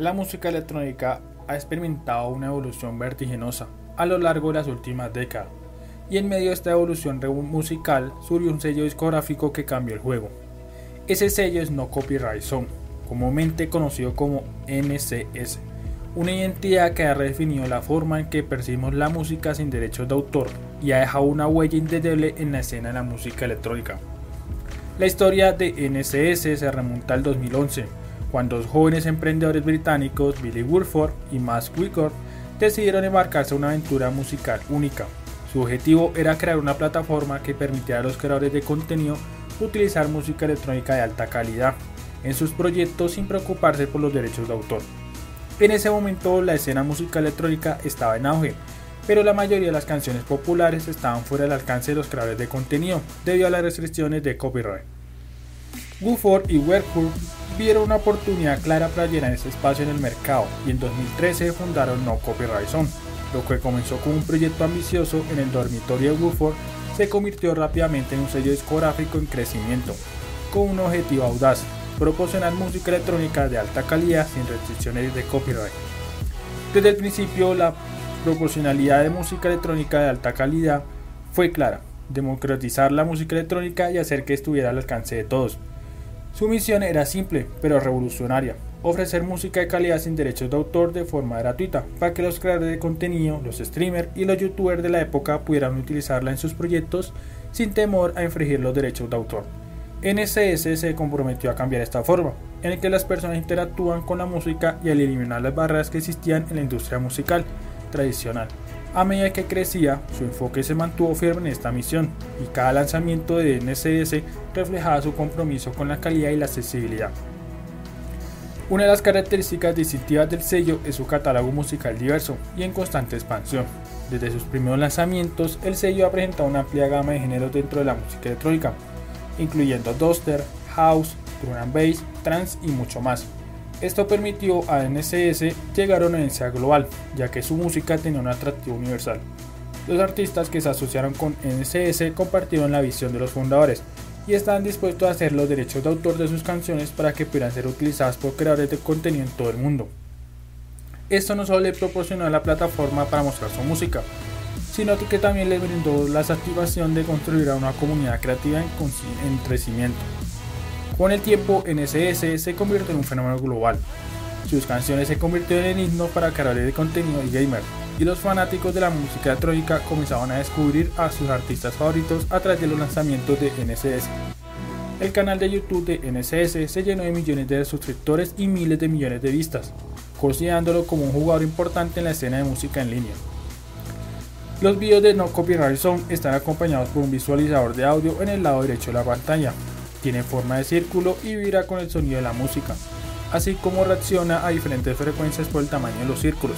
La música electrónica ha experimentado una evolución vertiginosa a lo largo de las últimas décadas, y en medio de esta evolución musical surgió un sello discográfico que cambió el juego. Ese sello es No Copyright Zone, comúnmente conocido como NCS, una identidad que ha redefinido la forma en que percibimos la música sin derechos de autor y ha dejado una huella indeleble en la escena de la música electrónica. La historia de NCS se remonta al 2011, cuando dos jóvenes emprendedores británicos, Billy Woolford y Max Wickard, decidieron embarcarse en una aventura musical única. Su objetivo era crear una plataforma que permitiera a los creadores de contenido utilizar música electrónica de alta calidad en sus proyectos sin preocuparse por los derechos de autor. En ese momento la escena música electrónica estaba en auge, pero la mayoría de las canciones populares estaban fuera del alcance de los creadores de contenido debido a las restricciones de copyright. Woolford y Werkhoff vieron una oportunidad clara para llenar ese espacio en el mercado y en 2013 fundaron No Copyright Zone. Lo que comenzó como un proyecto ambicioso en el dormitorio de Woolford se convirtió rápidamente en un sello discográfico en crecimiento, con un objetivo audaz, proporcionar música electrónica de alta calidad sin restricciones de copyright. Desde el principio la proporcionalidad de música electrónica de alta calidad fue clara, democratizar la música electrónica y hacer que estuviera al alcance de todos. Su misión era simple, pero revolucionaria, ofrecer música de calidad sin derechos de autor de forma gratuita, para que los creadores de contenido, los streamers y los youtubers de la época pudieran utilizarla en sus proyectos sin temor a infringir los derechos de autor. NCS se comprometió a cambiar esta forma, en el que las personas interactúan con la música y a eliminar las barreras que existían en la industria musical tradicional. A medida que crecía, su enfoque se mantuvo firme en esta misión y cada lanzamiento de NCS reflejaba su compromiso con la calidad y la accesibilidad. Una de las características distintivas del sello es su catálogo musical diverso y en constante expansión. Desde sus primeros lanzamientos, el sello ha presentado una amplia gama de géneros dentro de la música electrónica, incluyendo duster, house, drum and bass, trance y mucho más. Esto permitió a NCS llegar a una audiencia global, ya que su música tenía un atractivo universal. Los artistas que se asociaron con NCS compartieron la visión de los fundadores y estaban dispuestos a hacer los derechos de autor de sus canciones para que pudieran ser utilizadas por creadores de contenido en todo el mundo. Esto no solo le proporcionó la plataforma para mostrar su música, sino que también le brindó la satisfacción de construir una comunidad creativa en crecimiento. Con el tiempo, NSS se convirtió en un fenómeno global. Sus canciones se convirtieron en himnos para creadores de contenido y gamers, y los fanáticos de la música electrónica comenzaban a descubrir a sus artistas favoritos a través de los lanzamientos de NSS. El canal de YouTube de NSS se llenó de millones de suscriptores y miles de millones de vistas, considerándolo como un jugador importante en la escena de música en línea. Los videos de No Copyright Zone están acompañados por un visualizador de audio en el lado derecho de la pantalla, tiene forma de círculo y vibra con el sonido de la música, así como reacciona a diferentes frecuencias por el tamaño de los círculos,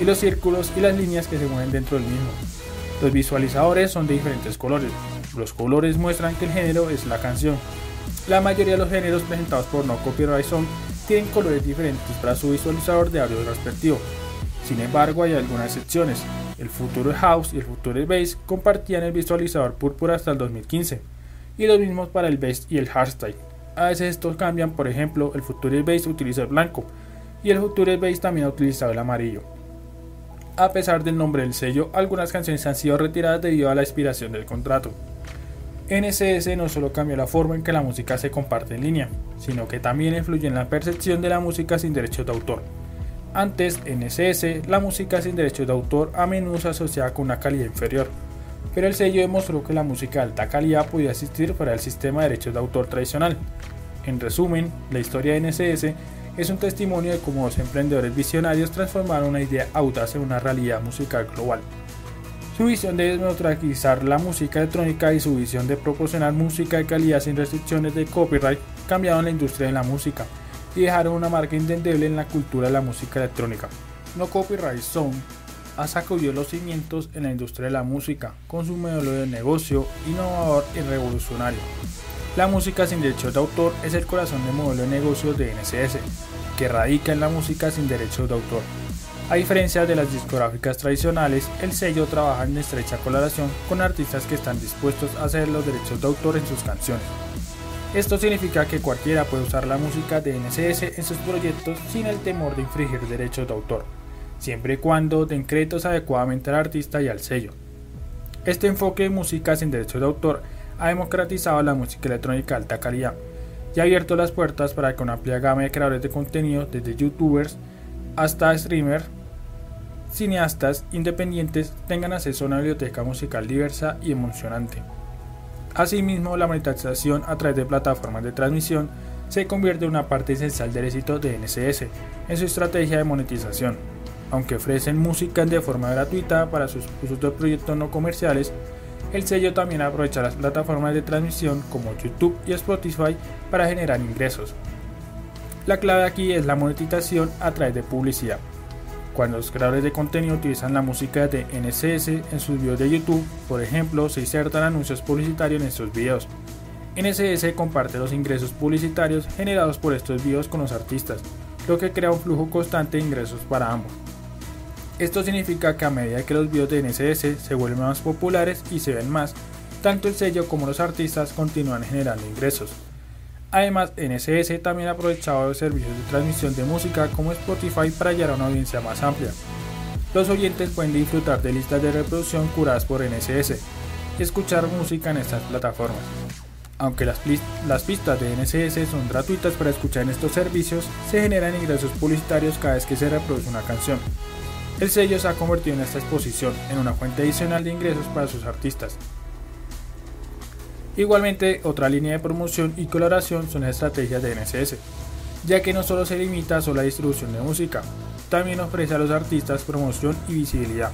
y los círculos y las líneas que se mueven dentro del mismo. Los visualizadores son de diferentes colores. Los colores muestran que el género es la canción. La mayoría de los géneros presentados por No Copyright Zone tienen colores diferentes para su visualizador de audio respectivo. Sin embargo, hay algunas excepciones. El Future House y el Future Bass compartían el visualizador púrpura hasta el 2015 y los mismos para el bass y el hardstyle. A veces estos cambian, por ejemplo, el Future Bass utiliza el blanco y el Future Bass también ha utilizado el amarillo. A pesar del nombre del sello, algunas canciones han sido retiradas debido a la expiración del contrato. NCS no solo cambió la forma en que la música se comparte en línea, sino que también influye en la percepción de la música sin derechos de autor. Antes, en NCS, la música sin derechos de autor a menudo se asociaba con una calidad inferior, pero el sello demostró que la música de alta calidad podía existir fuera del sistema de derechos de autor tradicional. En resumen, la historia de NSS es un testimonio de cómo los emprendedores visionarios transformaron una idea audaz en una realidad musical global. Su visión de desneutralizar la música electrónica y su visión de proporcionar música de calidad sin restricciones de copyright cambiaron la industria de la música y dejaron una marca indeleble en la cultura de la música electrónica. No Copyright Zone ha sacudido los cimientos en la industria de la música con su modelo de negocio innovador y revolucionario. La música sin derechos de autor es el corazón del modelo de negocio de NCS, que radica en la música sin derechos de autor. A diferencia de las discográficas tradicionales, el sello trabaja en estrecha colaboración con artistas que están dispuestos a hacer los derechos de autor en sus canciones. Esto significa que cualquiera puede usar la música de NCS en sus proyectos sin el temor de infringir derechos de autor, siempre y cuando den créditos adecuadamente al artista y al sello. Este enfoque de música sin derechos de autor ha democratizado la música electrónica de alta calidad y ha abierto las puertas para que una amplia gama de creadores de contenido, desde youtubers hasta streamers, cineastas independientes, tengan acceso a una biblioteca musical diversa y emocionante. Asimismo, la monetización a través de plataformas de transmisión se convierte en una parte esencial del éxito de NCS en su estrategia de monetización. Aunque ofrecen música de forma gratuita para sus usos de proyectos no comerciales, el sello también aprovecha las plataformas de transmisión como YouTube y Spotify para generar ingresos. La clave aquí es la monetización a través de publicidad. Cuando los creadores de contenido utilizan la música de NCS en sus videos de YouTube, por ejemplo, se insertan anuncios publicitarios en estos videos. NCS comparte los ingresos publicitarios generados por estos videos con los artistas, lo que crea un flujo constante de ingresos para ambos. Esto significa que a medida que los videos de NCS se vuelven más populares y se ven más, tanto el sello como los artistas continúan generando ingresos. Además, NSS también ha aprovechado los servicios de transmisión de música como Spotify para llegar a una audiencia más amplia. Los oyentes pueden disfrutar de listas de reproducción curadas por NSS y escuchar música en estas plataformas. Aunque las, las pistas de NSS son gratuitas para escuchar en estos servicios, se generan ingresos publicitarios cada vez que se reproduce una canción. El sello se ha convertido en esta exposición en una fuente adicional de ingresos para sus artistas, Igualmente, otra línea de promoción y coloración son las estrategias de NSS, ya que no solo se limita a la distribución de música, también ofrece a los artistas promoción y visibilidad.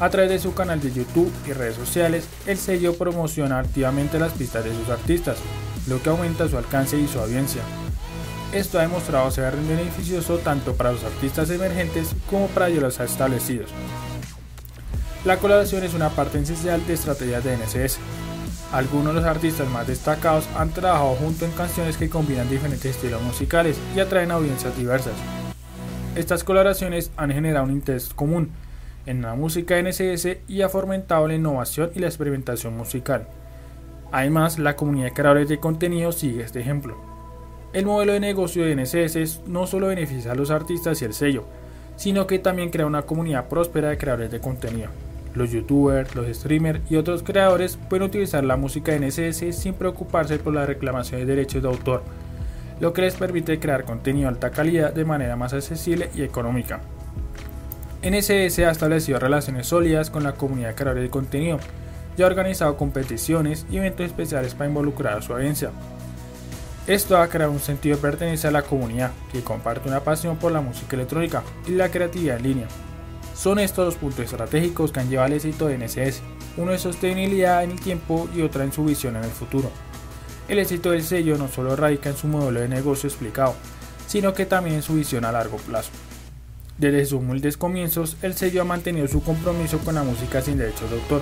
A través de su canal de YouTube y redes sociales, el sello promociona activamente las pistas de sus artistas, lo que aumenta su alcance y su audiencia. Esto ha demostrado ser beneficioso tanto para los artistas emergentes como para los establecidos. La colaboración es una parte esencial de estrategias de NSS, algunos de los artistas más destacados han trabajado junto en canciones que combinan diferentes estilos musicales y atraen audiencias diversas. Estas colaboraciones han generado un interés común en la música NSS y ha fomentado la innovación y la experimentación musical. Además, la comunidad de creadores de contenido sigue este ejemplo. El modelo de negocio de NSS no solo beneficia a los artistas y el sello, sino que también crea una comunidad próspera de creadores de contenido. Los youtubers, los streamers y otros creadores pueden utilizar la música NSS sin preocuparse por la reclamación de derechos de autor, lo que les permite crear contenido de alta calidad de manera más accesible y económica. NSS ha establecido relaciones sólidas con la comunidad de creadores de contenido y ha organizado competiciones y eventos especiales para involucrar a su audiencia. Esto ha creado un sentido de pertenencia a la comunidad que comparte una pasión por la música electrónica y la creatividad en línea. Son estos los puntos estratégicos que han llevado al éxito de NSS, uno de sostenibilidad en el tiempo y otra en su visión en el futuro. El éxito del sello no solo radica en su modelo de negocio explicado, sino que también en su visión a largo plazo. Desde sus humildes comienzos, el sello ha mantenido su compromiso con la música sin derechos de autor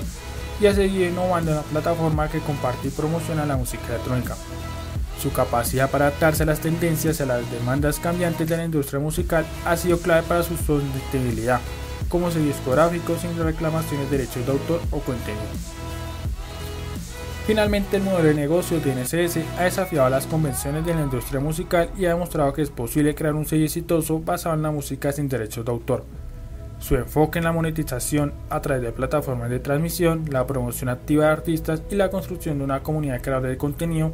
y ha seguido innovando en la plataforma que comparte y promociona la música electrónica. Su capacidad para adaptarse a las tendencias y a las demandas cambiantes de la industria musical ha sido clave para su sostenibilidad como sello discográfico sin reclamaciones de derechos de autor o contenido. Finalmente, el modelo de negocio de NSS ha desafiado las convenciones de la industria musical y ha demostrado que es posible crear un sello exitoso basado en la música sin derechos de autor. Su enfoque en la monetización a través de plataformas de transmisión, la promoción activa de artistas y la construcción de una comunidad de creadores de contenido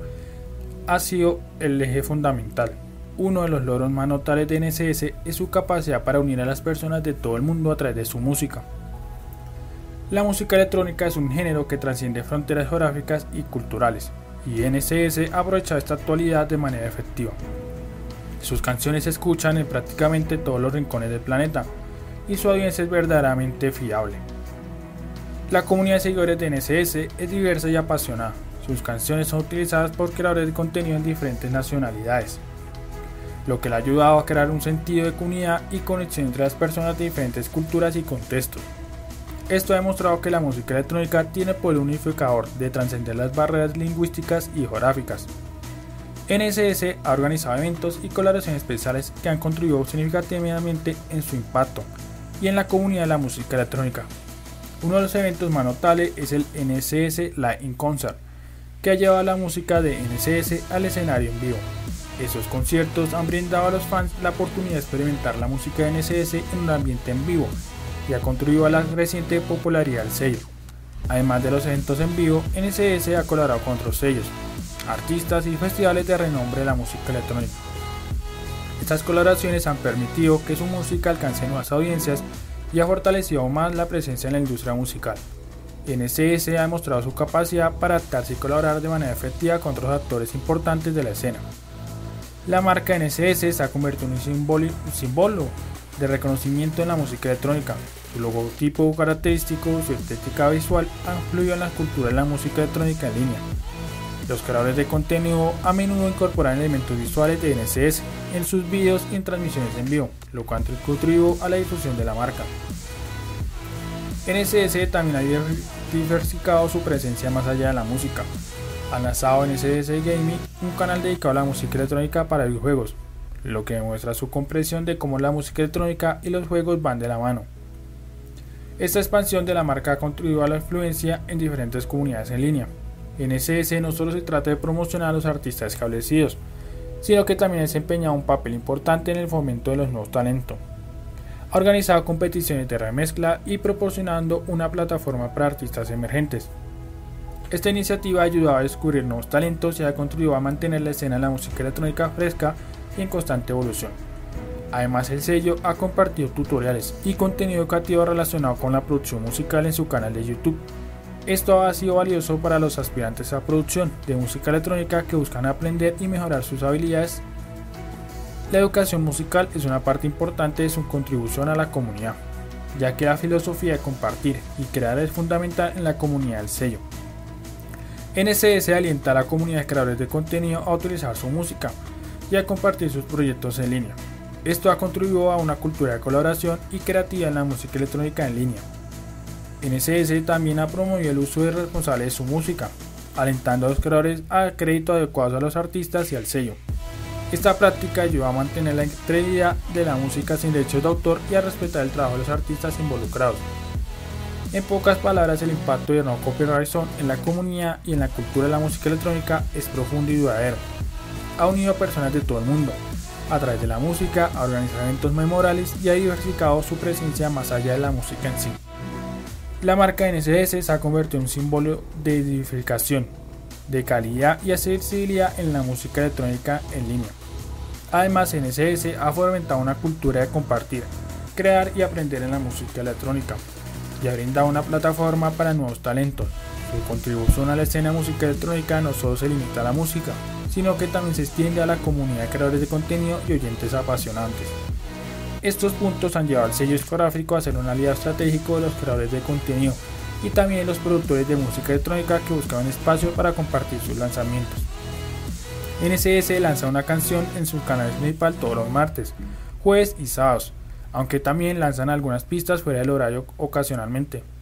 ha sido el eje fundamental. Uno de los logros más notables de NSS es su capacidad para unir a las personas de todo el mundo a través de su música. La música electrónica es un género que trasciende fronteras geográficas y culturales, y NSS ha aprovechado esta actualidad de manera efectiva. Sus canciones se escuchan en prácticamente todos los rincones del planeta, y su audiencia es verdaderamente fiable. La comunidad de seguidores de NSS es diversa y apasionada. Sus canciones son utilizadas por creadores de contenido en diferentes nacionalidades, lo que le ha ayudado a crear un sentido de comunidad y conexión entre las personas de diferentes culturas y contextos. Esto ha demostrado que la música electrónica tiene poder unificador de trascender las barreras lingüísticas y geográficas. NSS ha organizado eventos y colaboraciones especiales que han contribuido significativamente en su impacto y en la comunidad de la música electrónica. Uno de los eventos más notables es el NSS Live in Concert, que ha llevado la música de NCS al escenario en vivo. Esos conciertos han brindado a los fans la oportunidad de experimentar la música de NCS en un ambiente en vivo y ha contribuido a la reciente popularidad del sello. Además de los eventos en vivo, NCS ha colaborado con otros sellos, artistas y festivales de renombre de la música electrónica. Estas colaboraciones han permitido que su música alcance nuevas audiencias y ha fortalecido más la presencia en la industria musical. NCS ha demostrado su capacidad para adaptarse y colaborar de manera efectiva con otros actores importantes de la escena. La marca NCS se ha convertido en un símbolo de reconocimiento en la música electrónica. Su logotipo característico, su estética visual han influido en la cultura de la música electrónica en línea. Los creadores de contenido a menudo incorporan elementos visuales de NCS en sus vídeos y en transmisiones en vivo, lo cual contribuye a la difusión de la marca. NCS también ha diversificado su presencia más allá de la música. Ha lanzado NCS Gaming, un canal dedicado a la música electrónica para videojuegos, lo que demuestra su comprensión de cómo la música electrónica y los juegos van de la mano. Esta expansión de la marca ha contribuido a la influencia en diferentes comunidades en línea. NCS no solo se trata de promocionar a los artistas establecidos, sino que también desempeña un papel importante en el fomento de los nuevos talentos ha organizado competiciones de remezcla y proporcionando una plataforma para artistas emergentes. Esta iniciativa ha ayudado a descubrir nuevos talentos y ha contribuido a mantener la escena de la música electrónica fresca y en constante evolución. Además, el sello ha compartido tutoriales y contenido educativo relacionado con la producción musical en su canal de YouTube. Esto ha sido valioso para los aspirantes a producción de música electrónica que buscan aprender y mejorar sus habilidades la educación musical es una parte importante de su contribución a la comunidad, ya que la filosofía de compartir y crear es fundamental en la comunidad del sello. NCS alienta a la comunidad de creadores de contenido a utilizar su música y a compartir sus proyectos en línea. Esto ha contribuido a una cultura de colaboración y creatividad en la música electrónica en línea. NCS también ha promovido el uso responsable de su música, alentando a los creadores a crédito adecuado a los artistas y al sello. Esta práctica ayuda a mantener la integridad de la música sin derechos de autor y a respetar el trabajo de los artistas involucrados. En pocas palabras, el impacto de no copyright zone en la comunidad y en la cultura de la música electrónica es profundo y duradero. Ha unido a personas de todo el mundo, a través de la música, a organizar eventos memorables y ha diversificado su presencia más allá de la música en sí. La marca NSS se ha convertido en un símbolo de diversificación, de calidad y accesibilidad en la música electrónica en línea. Además, NSS ha fomentado una cultura de compartir, crear y aprender en la música electrónica y ha brindado una plataforma para nuevos talentos. Su contribución a la escena música electrónica no solo se limita a la música, sino que también se extiende a la comunidad de creadores de contenido y oyentes apasionantes. Estos puntos han llevado al sello discográfico a ser un aliado estratégico de los creadores de contenido y también los productores de música electrónica que buscaban espacio para compartir sus lanzamientos. NCS lanza una canción en sus canales principal todos los martes, jueves y sábados, aunque también lanzan algunas pistas fuera del horario ocasionalmente.